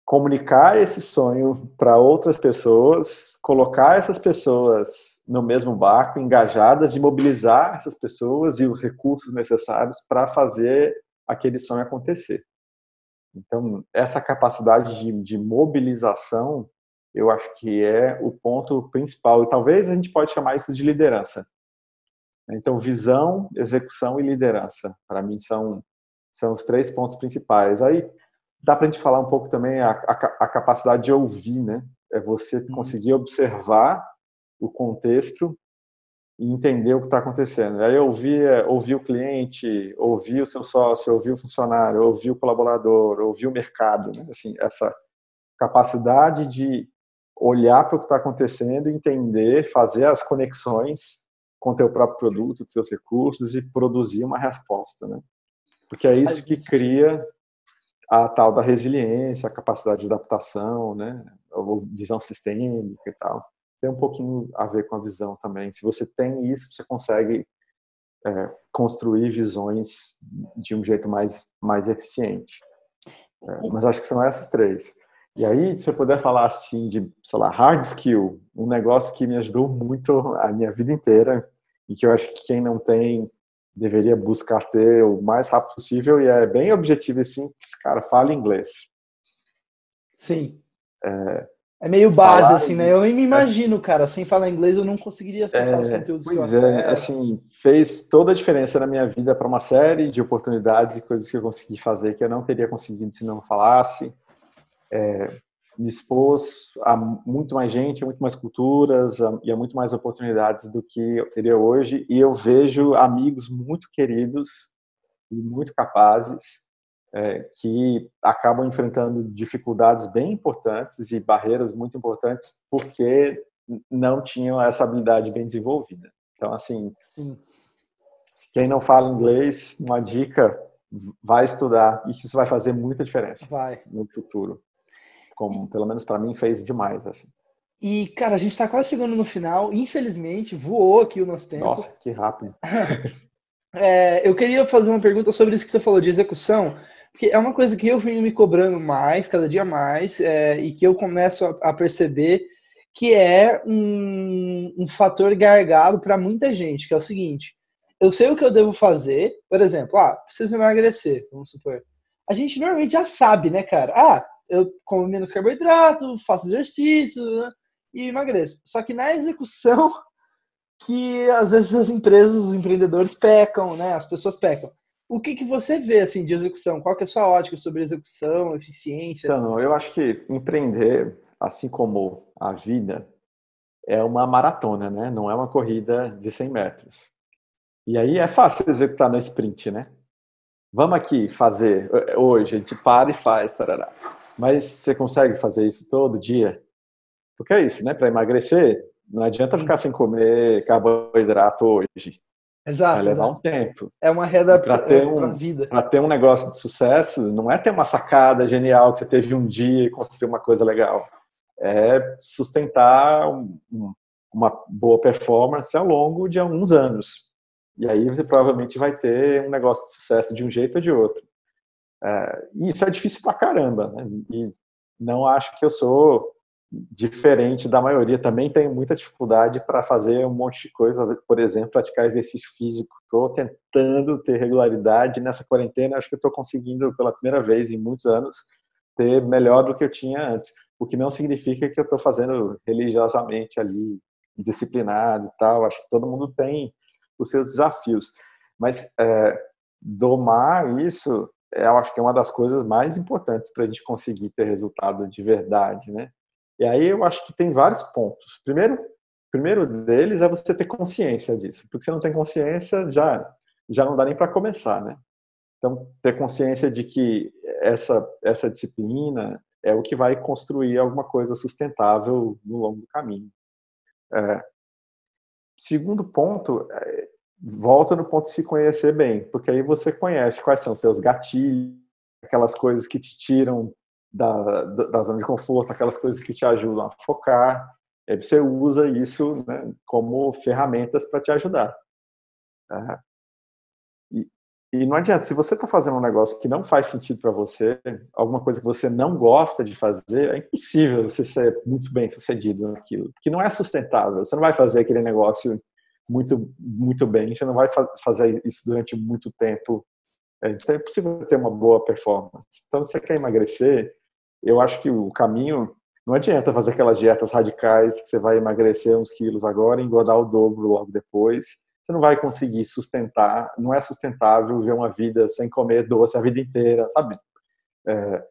comunicar esse sonho para outras pessoas, colocar essas pessoas no mesmo barco, engajadas, e mobilizar essas pessoas e os recursos necessários para fazer aquele sonho acontecer. Então, essa capacidade de, de, mobilização, eu acho que é o ponto principal. E talvez a gente pode chamar isso de liderança. Então, visão, execução e liderança, para mim, são, são os três pontos principais. Aí, dá para a gente falar um pouco também a, a, a, capacidade de ouvir, né? É você uhum. conseguir observar o contexto e entender o que está acontecendo. Aí ouvir, ouvir o cliente, ouvir o seu sócio, ouvir o funcionário, ouvir o colaborador, ouvir o mercado, né? assim, essa capacidade de olhar para o que está acontecendo, entender, fazer as conexões com o teu próprio produto, com seus recursos e produzir uma resposta, né? Porque é isso que cria a tal da resiliência, a capacidade de adaptação, né? A visão sistêmica e tal tem um pouquinho a ver com a visão também. Se você tem isso, você consegue é, construir visões de um jeito mais, mais eficiente. É, mas acho que são essas três. E aí, se eu puder falar assim de, sei lá, hard skill, um negócio que me ajudou muito a minha vida inteira e que eu acho que quem não tem deveria buscar ter o mais rápido possível e é bem objetivo e simples, cara, fala inglês. Sim. É, é meio base, falar assim, né? Eu nem me imagino, cara, sem falar inglês eu não conseguiria acessar é, os conteúdos pois que eu é, assim, fez toda a diferença na minha vida para uma série de oportunidades e coisas que eu consegui fazer que eu não teria conseguido se não falasse. É, me expôs a muito mais gente, a muito mais culturas a, e a muito mais oportunidades do que eu teria hoje. E eu vejo amigos muito queridos e muito capazes é, que acabam enfrentando dificuldades bem importantes e barreiras muito importantes porque não tinham essa habilidade bem desenvolvida. Então, assim, Sim. quem não fala inglês, uma dica, vai estudar e isso vai fazer muita diferença vai. no futuro. Como, pelo menos para mim, fez demais, assim. E, cara, a gente está quase chegando no final. Infelizmente, voou aqui o nosso tempo. Nossa, que rápido. é, eu queria fazer uma pergunta sobre isso que você falou de execução, porque é uma coisa que eu venho me cobrando mais, cada dia mais, é, e que eu começo a, a perceber que é um, um fator gargalo para muita gente, que é o seguinte: eu sei o que eu devo fazer, por exemplo, ah, preciso emagrecer, vamos supor. A gente normalmente já sabe, né, cara? Ah, eu como menos carboidrato, faço exercício né, e emagreço. Só que na execução, que às vezes as empresas, os empreendedores pecam, né? As pessoas pecam. O que, que você vê assim de execução? Qual que é a sua ótica sobre execução, eficiência? Então, eu acho que empreender, assim como a vida, é uma maratona, né? Não é uma corrida de 100 metros. E aí é fácil executar na sprint, né? Vamos aqui fazer hoje, a gente para e faz, tarará. Mas você consegue fazer isso todo dia? Porque é isso, né? Para emagrecer, não adianta ficar sem comer carboidrato hoje. Exato. Vai levar exato. um tempo. É uma readaptação para um, vida. Para ter um negócio de sucesso, não é ter uma sacada genial que você teve um dia e construir uma coisa legal. É sustentar um, uma boa performance ao longo de alguns anos. E aí você provavelmente vai ter um negócio de sucesso de um jeito ou de outro. É, e isso é difícil pra caramba, né? E não acho que eu sou diferente da maioria. Também tenho muita dificuldade para fazer um monte de coisa, por exemplo, praticar exercício físico. Estou tentando ter regularidade nessa quarentena. Acho que estou conseguindo pela primeira vez em muitos anos ter melhor do que eu tinha antes. O que não significa que eu estou fazendo religiosamente ali, disciplinado e tal. Acho que todo mundo tem os seus desafios. Mas é, domar isso eu acho que é uma das coisas mais importantes para a gente conseguir ter resultado de verdade, né? E aí eu acho que tem vários pontos. Primeiro, primeiro deles é você ter consciência disso, porque se não tem consciência já já não dá nem para começar, né? Então ter consciência de que essa essa disciplina é o que vai construir alguma coisa sustentável no longo do caminho. É, segundo ponto, é, volta no ponto de se conhecer bem, porque aí você conhece quais são seus gatilhos, aquelas coisas que te tiram da, da, zona de conforto, aquelas coisas que te ajudam a focar. Aí você usa isso né, como ferramentas para te ajudar. Tá? E, e não adianta, se você está fazendo um negócio que não faz sentido para você, alguma coisa que você não gosta de fazer, é impossível você ser muito bem sucedido naquilo, porque não é sustentável. Você não vai fazer aquele negócio muito, muito bem. Você não vai fazer isso durante muito tempo. É, então é impossível ter uma boa performance. Então, se você quer emagrecer, eu acho que o caminho não adianta fazer aquelas dietas radicais que você vai emagrecer uns quilos agora e engordar o dobro logo depois. Você não vai conseguir sustentar, não é sustentável ver uma vida sem comer doce a vida inteira, sabe? É,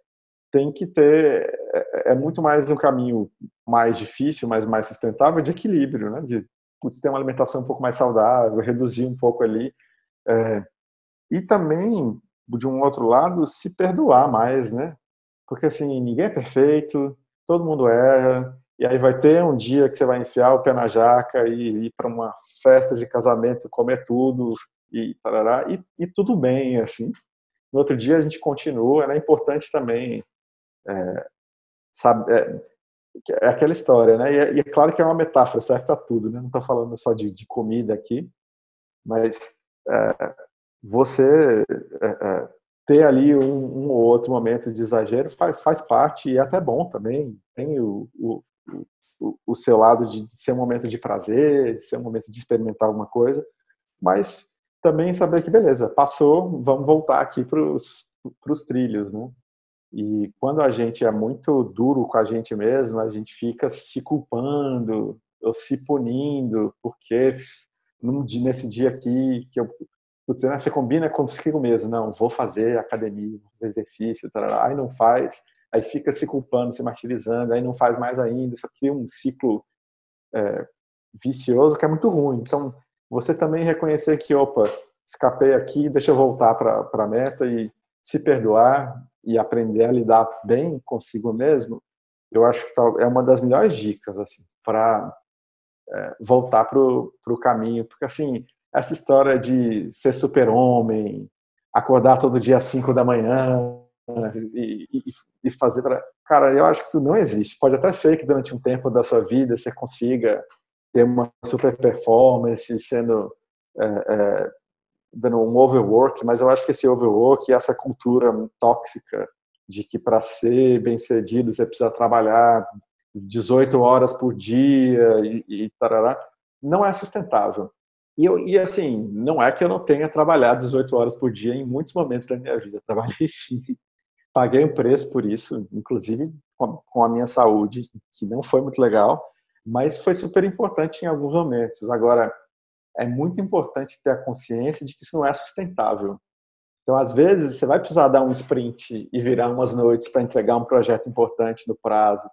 tem que ter, é, é muito mais um caminho mais difícil, mas mais sustentável de equilíbrio, né? De putz, ter uma alimentação um pouco mais saudável, reduzir um pouco ali. É, e também, de um outro lado, se perdoar mais, né? Porque, assim, ninguém é perfeito, todo mundo erra, e aí vai ter um dia que você vai enfiar o pé na jaca e ir para uma festa de casamento, comer tudo, e tarará, e, e tudo bem, assim. No outro dia a gente continua, é importante também é, sabe, é, é aquela história, né? E é, e é, claro que é uma metáfora, serve para tudo, né? Não estou falando só de, de, comida aqui, mas é, você é, é, ter ali um, um, ou outro momento de exagero faz, faz parte e é até bom também. Tem o, o, o, o seu lado de ser um momento de prazer, de ser um momento de experimentar alguma coisa, mas também saber que beleza, passou, vamos voltar aqui para os trilhos, né? E quando a gente é muito duro com a gente mesmo, a gente fica se culpando ou se punindo, porque nesse dia aqui que eu putz, né, você combina consigo mesmo, não, vou fazer academia, vou fazer exercício, tarará, aí não faz, aí fica se culpando, se martirizando, aí não faz mais ainda, isso cria um ciclo é, vicioso que é muito ruim. Então, você também reconhecer que, opa, escapei aqui, deixa eu voltar para a meta e se perdoar e aprender a lidar bem consigo mesmo, eu acho que é uma das melhores dicas assim para é, voltar para o caminho, porque assim essa história de ser super homem, acordar todo dia às 5 da manhã e, e, e fazer para cara, eu acho que isso não existe. Pode até ser que durante um tempo da sua vida você consiga ter uma super performance, sendo é, é, dando um overwork, mas eu acho que esse overwork e essa cultura tóxica de que para ser bem sucedido você precisa trabalhar 18 horas por dia e, e tarará, não é sustentável. E, eu, e assim, não é que eu não tenha trabalhado 18 horas por dia em muitos momentos da minha vida. Trabalhei sim. Paguei um preço por isso, inclusive com a minha saúde, que não foi muito legal, mas foi super importante em alguns momentos. Agora, é muito importante ter a consciência de que isso não é sustentável. Então, às vezes, você vai precisar dar um sprint e virar umas noites para entregar um projeto importante no prazo,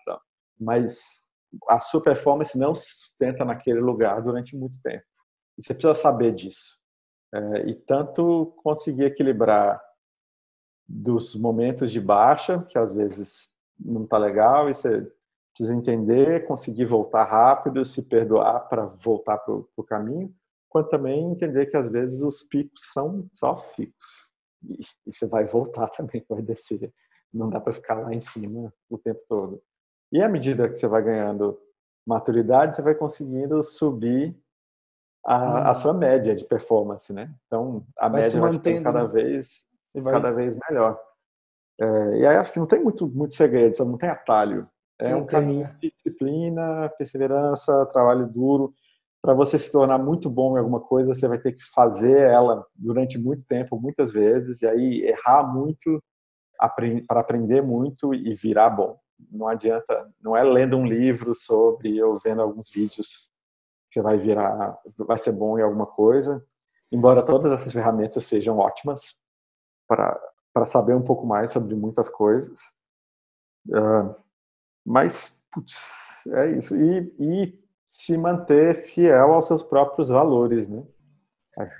mas a sua performance não se sustenta naquele lugar durante muito tempo. E você precisa saber disso. É, e tanto conseguir equilibrar dos momentos de baixa, que às vezes não está legal, e você precisa entender, conseguir voltar rápido, se perdoar para voltar para o caminho, quanto também entender que às vezes os picos são só picos e, e você vai voltar também, vai descer. Não dá para ficar lá em cima o tempo todo. E à medida que você vai ganhando maturidade, você vai conseguindo subir a, a sua média de performance, né? Então a vai média vai ficando cada né? vez vai... cada vez melhor. É, e aí acho que não tem muito muito segredo, não tem atalho. É um caminho de disciplina, perseverança, trabalho duro para você se tornar muito bom em alguma coisa, você vai ter que fazer ela durante muito tempo, muitas vezes, e aí errar muito para aprender muito e virar bom. Não adianta, não é lendo um livro sobre ou vendo alguns vídeos você vai virar, vai ser bom em alguma coisa. Embora todas essas ferramentas sejam ótimas para saber um pouco mais sobre muitas coisas, uh, mas putz, é isso. E, e se manter fiel aos seus próprios valores, né?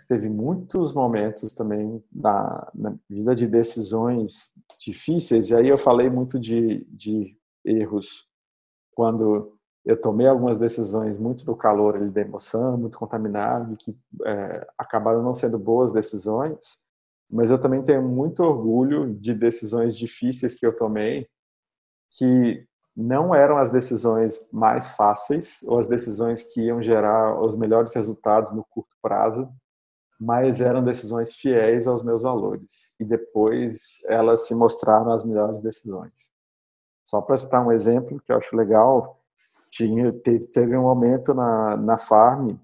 Teve muitos momentos também na, na, vida de decisões difíceis, e aí eu falei muito de, de erros quando eu tomei algumas decisões muito no calor ali, da emoção, muito contaminado, que é, acabaram não sendo boas decisões, mas eu também tenho muito orgulho de decisões difíceis que eu tomei, que não eram as decisões mais fáceis ou as decisões que iam gerar os melhores resultados no curto prazo, mas eram decisões fiéis aos meus valores. E depois elas se mostraram as melhores decisões. Só para citar um exemplo que eu acho legal, tinha, teve um momento na, na Farm,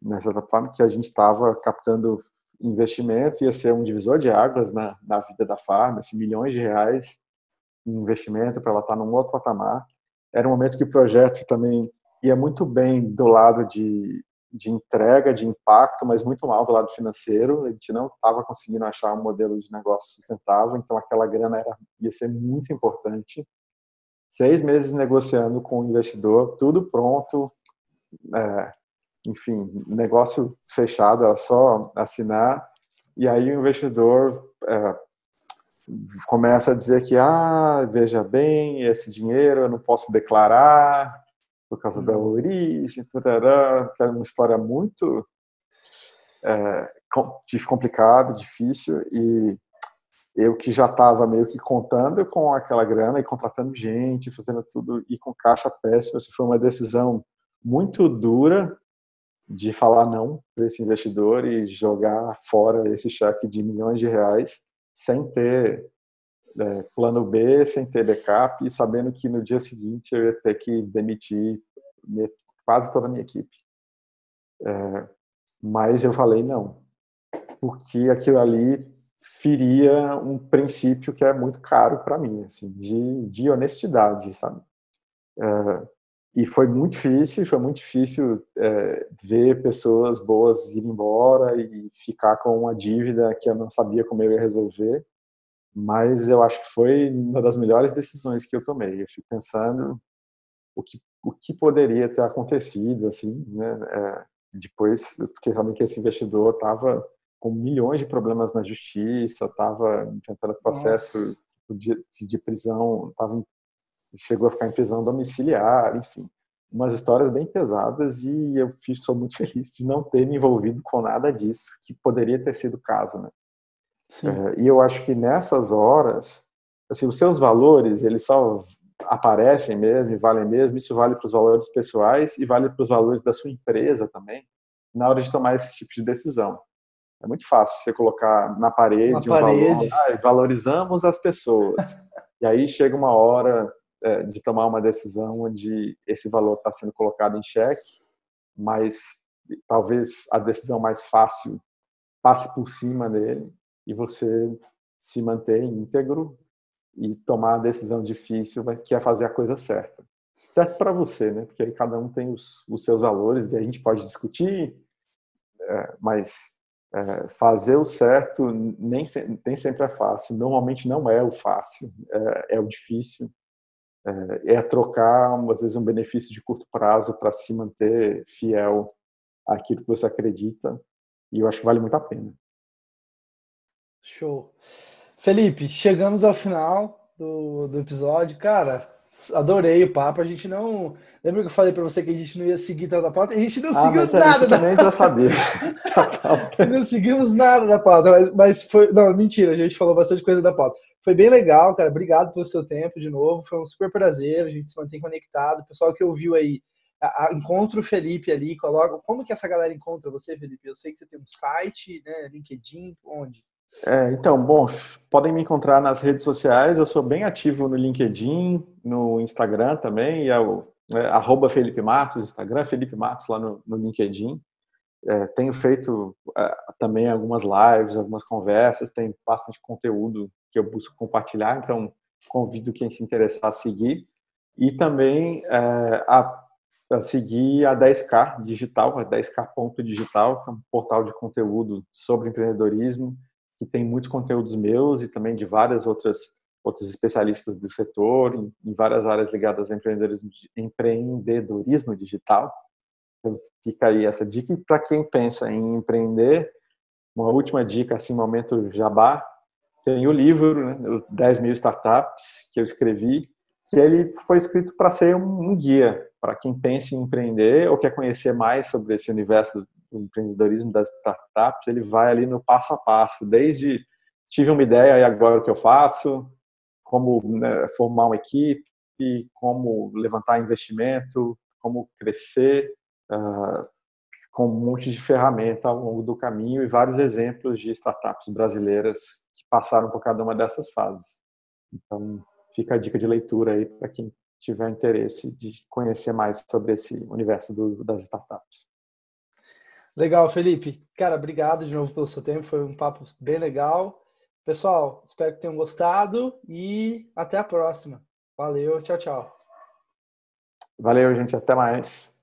nessa Farm, que a gente estava captando investimento, ia ser um divisor de águas na, na vida da Farm, assim, milhões de reais investimento para ela estar num outro patamar. Era um momento que o projeto também ia muito bem do lado de, de entrega, de impacto, mas muito mal do lado financeiro. A gente não estava conseguindo achar um modelo de negócio sustentável, então aquela grana era, ia ser muito importante. Seis meses negociando com o investidor, tudo pronto, é, enfim, negócio fechado, era só assinar. E aí o investidor é, começa a dizer que, ah, veja bem, esse dinheiro eu não posso declarar por causa da uhum. origem, tarará, que é uma história muito é, complicada, difícil, e eu que já estava meio que contando com aquela grana e contratando gente, fazendo tudo, e com caixa péssima, isso foi uma decisão muito dura de falar não para esse investidor e jogar fora esse cheque de milhões de reais sem ter é, plano B, sem ter backup e sabendo que no dia seguinte eu ia ter que demitir quase toda a minha equipe. É, mas eu falei não, porque aquilo ali feria um princípio que é muito caro para mim, assim, de, de honestidade, sabe? É, e foi muito difícil, foi muito difícil é, ver pessoas boas ir embora e ficar com uma dívida que eu não sabia como eu ia resolver. mas eu acho que foi uma das melhores decisões que eu tomei. Eu fico pensando o que, o que poderia ter acontecido, assim, né? É, depois eu fiquei realmente que esse investidor estava com milhões de problemas na justiça, estava enfrentando processo de, de, prisão, tava, chegou a ficar em prisão domiciliar, enfim, umas histórias bem pesadas e eu fiz, sou muito feliz de não ter me envolvido com nada disso, que poderia ter sido o caso, né? É, e eu acho que nessas horas, assim, os seus valores, eles só aparecem mesmo e valem mesmo, isso vale para os valores pessoais e vale para os valores da sua empresa também, na hora de tomar esse tipo de decisão. É muito fácil você colocar na parede, na um parede. valor, ah, valorizamos as pessoas. e aí chega uma hora é, de tomar uma decisão onde esse valor está sendo colocado em xeque, mas talvez a decisão mais fácil passe por cima dele e você se manter íntegro e tomar a decisão difícil que é fazer a coisa certa. Certo para você, né? Porque aí cada um tem os, os seus valores e a gente pode discutir, é, mas é, fazer o certo nem, nem sempre é fácil. Normalmente não é o fácil, é, é o difícil. É, é trocar, às vezes, um benefício de curto prazo para se manter fiel àquilo que você acredita. E eu acho que vale muito a pena. Show. Felipe, chegamos ao final do, do episódio. Cara, adorei o papo. A gente não. Lembra que eu falei para você que a gente não ia seguir toda a pauta? A gente não ah, seguiu nada da também já sabia. não seguimos nada da pauta, mas, mas foi. Não, mentira, a gente falou bastante coisa da pauta. Foi bem legal, cara. Obrigado pelo seu tempo de novo. Foi um super prazer. A gente se mantém conectado. O pessoal que ouviu aí, a, a, encontra o Felipe ali, coloca. Como que essa galera encontra você, Felipe? Eu sei que você tem um site, né? LinkedIn, onde? É, então, bom, podem me encontrar nas redes sociais. Eu sou bem ativo no LinkedIn, no Instagram também, e é o é, Felipe Matos, Instagram, Felipe Matos lá no, no LinkedIn. É, tenho feito é, também algumas lives, algumas conversas, tem bastante conteúdo que eu busco compartilhar, então convido quem se interessar a seguir. E também é, a, a, seguir a 10K Digital, a 10K.digital, que é um portal de conteúdo sobre empreendedorismo, que tem muitos conteúdos meus e também de várias outras outros especialistas do setor em, em várias áreas ligadas ao empreendedorismo, empreendedorismo digital. Então, fica aí essa dica. E para quem pensa em empreender, uma última dica, assim, momento jabá, tem o livro, né, 10 mil startups, que eu escrevi, que ele foi escrito para ser um, um guia para quem pensa em empreender ou quer conhecer mais sobre esse universo do empreendedorismo das startups, ele vai ali no passo a passo, desde tive uma ideia e agora o que eu faço, como né, formar uma equipe, como levantar investimento, como crescer, uh, com um monte de ferramenta ao longo do caminho e vários exemplos de startups brasileiras que passaram por cada uma dessas fases. Então, fica a dica de leitura aí para quem tiver interesse de conhecer mais sobre esse universo do, das startups. Legal, Felipe. Cara, obrigado de novo pelo seu tempo. Foi um papo bem legal. Pessoal, espero que tenham gostado e até a próxima. Valeu, tchau, tchau. Valeu, gente. Até mais.